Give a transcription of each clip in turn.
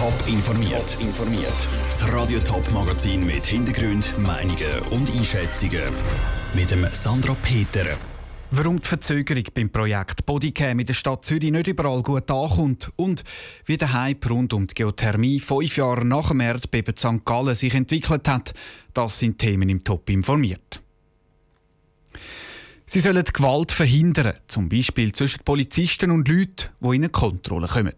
Top informiert. informiert. Das Radio Top Magazin mit Hintergrund, Meinungen und Einschätzungen mit dem Sandra Peter. Warum die Verzögerung beim Projekt Bodycam in der Stadt Zürich nicht überall gut ankommt und wie der Hype rund um die Geothermie fünf Jahre nach dem Erdbeben St. Gallen sich entwickelt hat, das sind Themen im Top informiert. Sie sollen Gewalt verhindern, zum Beispiel zwischen Polizisten und Leuten, die in eine Kontrolle kommen.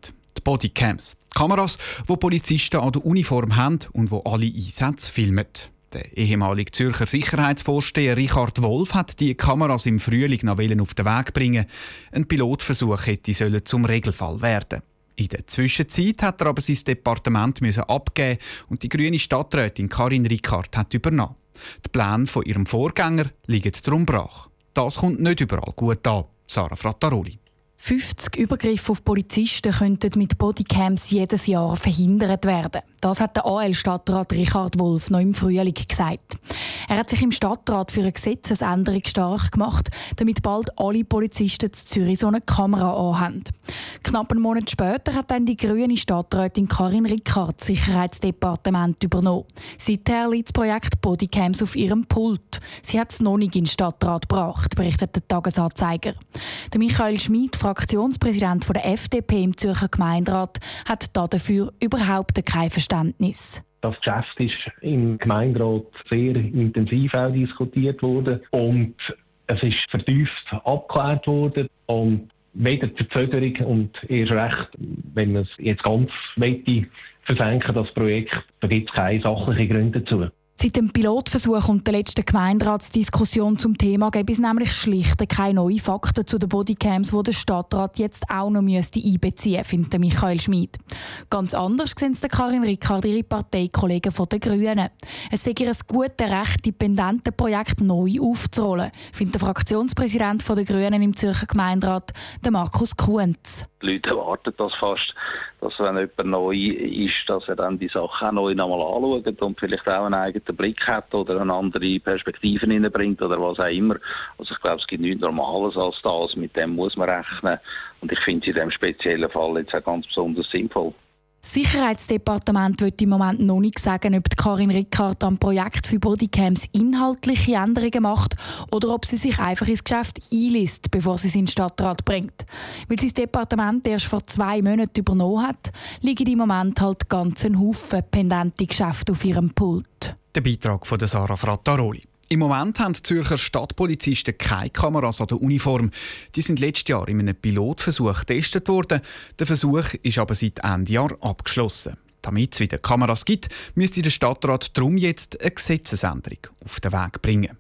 Bodycams. Kameras, die Polizisten an der Uniform haben und wo alle Einsätze filmen. Der ehemalige Zürcher Sicherheitsvorsteher Richard Wolf hat die Kameras im Frühling noch auf den Weg bringen. Ein Pilotversuch hätte sollen zum Regelfall werden. In der Zwischenzeit hat er aber sein Departement müssen abgeben und die grüne Stadträtin Karin Rickard hat übernommen. Die Pläne von ihrem Vorgänger liegen darum brach. Das kommt nicht überall gut an. Sarah Frattaroli. 50 Übergriffe auf Polizisten könnten mit Bodycams jedes Jahr verhindert werden. Das hat der AL-Stadtrat Richard Wolf noch im Frühling gesagt. Er hat sich im Stadtrat für eine Gesetzesänderung stark gemacht, damit bald alle Polizisten in Zürich so eine Kamera anhaben. Knapp einen Monat später hat dann die grüne Stadträtin Karin Rickard das Sicherheitsdepartement übernommen. Seither liegt das Projekt Bodycams auf ihrem Pult. Sie hat es noch nicht in den Stadtrat gebracht, berichtet der Tagesanzeiger. Der Michael Schmid, Fraktionspräsident der FDP im Zürcher Gemeinderat, hat dafür überhaupt kein Verständnis. Das Geschäft ist im Gemeinderat sehr intensiv auch diskutiert worden und es ist vertieft abgeklärt worden und weder Verzögerung und erst recht, wenn man es jetzt ganz möchte, versenken, das Projekt, da gibt es keine sachlichen Gründe dazu. Seit dem Pilotversuch und der letzten Gemeinderatsdiskussion zum Thema gibt es nämlich schlicht keine neuen Fakten zu den Bodycams, die der Stadtrat jetzt auch noch müsste einbeziehen findet Michael Schmid. Ganz anders sehen es Karin Rickard, ihre Parteikollegen von den Grünen. Es sei ihr ein gutes Recht, die Projekt neu aufzurollen, findet der Fraktionspräsident der Grünen im Zürcher Gemeinderat, Markus Kuhns. Die Leute erwarten das fast, dass wenn jemand neu ist, dass er dann die Sachen auch neu nochmal anschaut und vielleicht auch einen eigenen Blick hat oder eine andere Perspektive hineinbringt oder was auch immer. Also ich glaube, es gibt nichts Normales als das, mit dem muss man rechnen und ich finde es in diesem speziellen Fall jetzt auch ganz besonders sinnvoll. Das Sicherheitsdepartement wird im Moment noch nicht sagen, ob Karin Rickard am Projekt für Bodycams inhaltliche Änderungen macht oder ob sie sich einfach ins Geschäft einliest, bevor sie es in den Stadtrat bringt. Weil sie das Departement erst vor zwei Monaten übernommen hat, liegen im Moment halt ganz ein Haufen pendente Geschäfte auf ihrem Pult. Der Beitrag von Sarah Frattaroli. Im Moment haben die Zürcher Stadtpolizisten keine Kameras an der Uniform. Die sind letztes Jahr in einem Pilotversuch getestet worden. Der Versuch ist aber seit Ende Jahr abgeschlossen. Damit es wieder Kameras gibt, müsste der Stadtrat darum jetzt eine Gesetzesänderung auf den Weg bringen.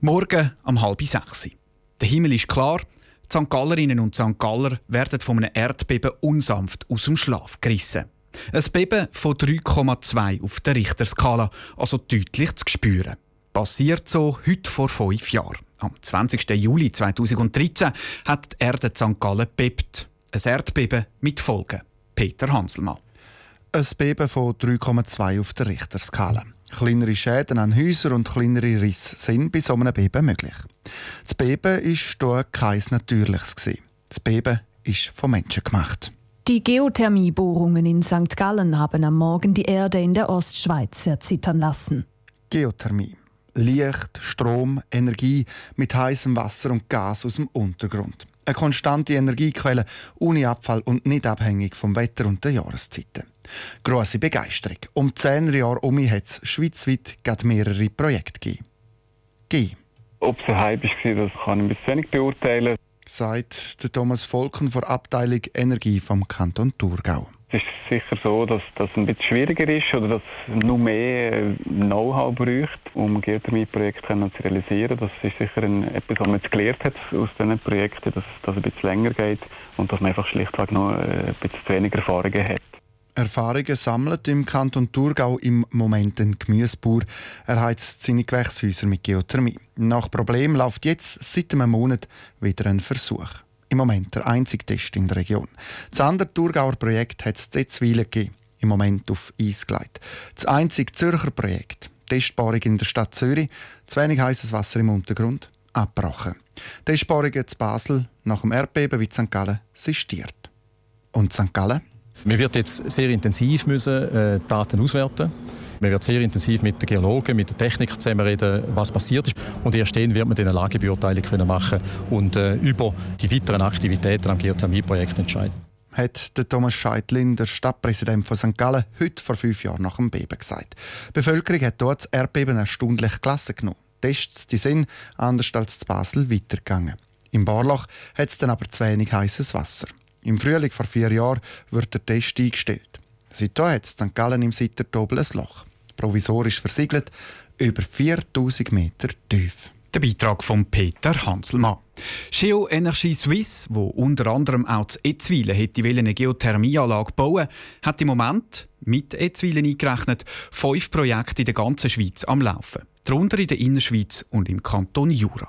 Morgen um halb sechs. Der Himmel ist klar. Die St. Gallerinnen und St. Galler werden von einem Erdbeben unsanft aus dem Schlaf gerissen. Ein Beben von 3,2 auf der Richterskala, also deutlich zu spüren. Passiert so heute vor fünf Jahren. Am 20. Juli 2013 hat die Erde St. Gallen bebt. Ein Erdbeben mit Folgen. Peter Hanselmann. Ein Beben von 3,2 auf der Richterskala. Kleinere Schäden an Häusern und kleinere Risse sind bei so einem Beben möglich. Das Beben war hier kein natürliches. Das Beben ist von Menschen gemacht. Die Geothermiebohrungen in St. Gallen haben am Morgen die Erde in der Ostschweiz erzittern lassen. Geothermie. Licht, Strom, Energie mit heißem Wasser und Gas aus dem Untergrund. Eine konstante Energiequelle, ohne Abfall und nicht abhängig vom Wetter und der Jahreszeiten. Grosse Begeisterung. Um zehn Jahre um hat es schweizweit mehrere Projekte gegeben. Ob es ein Hype war, das kann ich ein bisschen wenig beurteilen sagt der Thomas Volken von Abteilung Energie vom Kanton Thurgau. Es ist sicher so, dass das ein bisschen schwieriger ist oder dass es noch mehr Know-how braucht, um Geothermie-Projekte zu realisieren. Das ist sicher ein, etwas, was man jetzt gelernt hat aus diesen Projekten, dass das ein bisschen länger geht und dass man einfach schlichtweg noch ein bisschen weniger Erfahrungen hat. Erfahrungen sammelt im Kanton Thurgau im Moment ein Gemüsebauer. Er heizt seine Gewächshäuser mit Geothermie. Nach Problem läuft jetzt seit einem Monat wieder ein Versuch. Im Moment der einzige Test in der Region. Das andere Thurgauer Projekt hat es Zetzwilen gegeben. Im Moment auf Eis gelegt. Das einzige Zürcher Projekt, Testbarung in der Stadt Zürich, zu wenig heißes Wasser im Untergrund, abgebrochen. Testbarungen zu Basel nach dem Erdbeben wie St. Gallen sistiert. Und St. Gallen? Man wird jetzt sehr intensiv müssen, äh, Daten auswerten man wird sehr intensiv mit den Geologen, mit den Technikern zusammen reden, was passiert ist. Und erst dann wird man eine Lagebeurteilung können machen und äh, über die weiteren Aktivitäten am Geothermie-Projekt entscheiden. Hat der Thomas Scheidlin, der Stadtpräsident von St. Gallen, heute vor fünf Jahren nach dem Beben gesagt. Die Bevölkerung hat dort das Erdbeben erstaunlich klasse genommen. Tests die sind, anders als zu Basel, weitergegangen. Im Barlach hat es dann aber zu wenig heißes Wasser. Im Frühling vor vier Jahren wird der Test eingestellt. Seitdem hat St. Gallen im Sittertobel ein Loch. Provisorisch versiegelt, über 4000 Meter tief. Der Beitrag von Peter Hanselmann. Geo Energie Suisse, wo unter anderem auch zu Etzwilen hätte eine Geothermieanlage bauen, hat im Moment mit Etzwilen eingerechnet fünf Projekte in der ganzen Schweiz am Laufen. Darunter in der Innerschweiz und im Kanton Jura.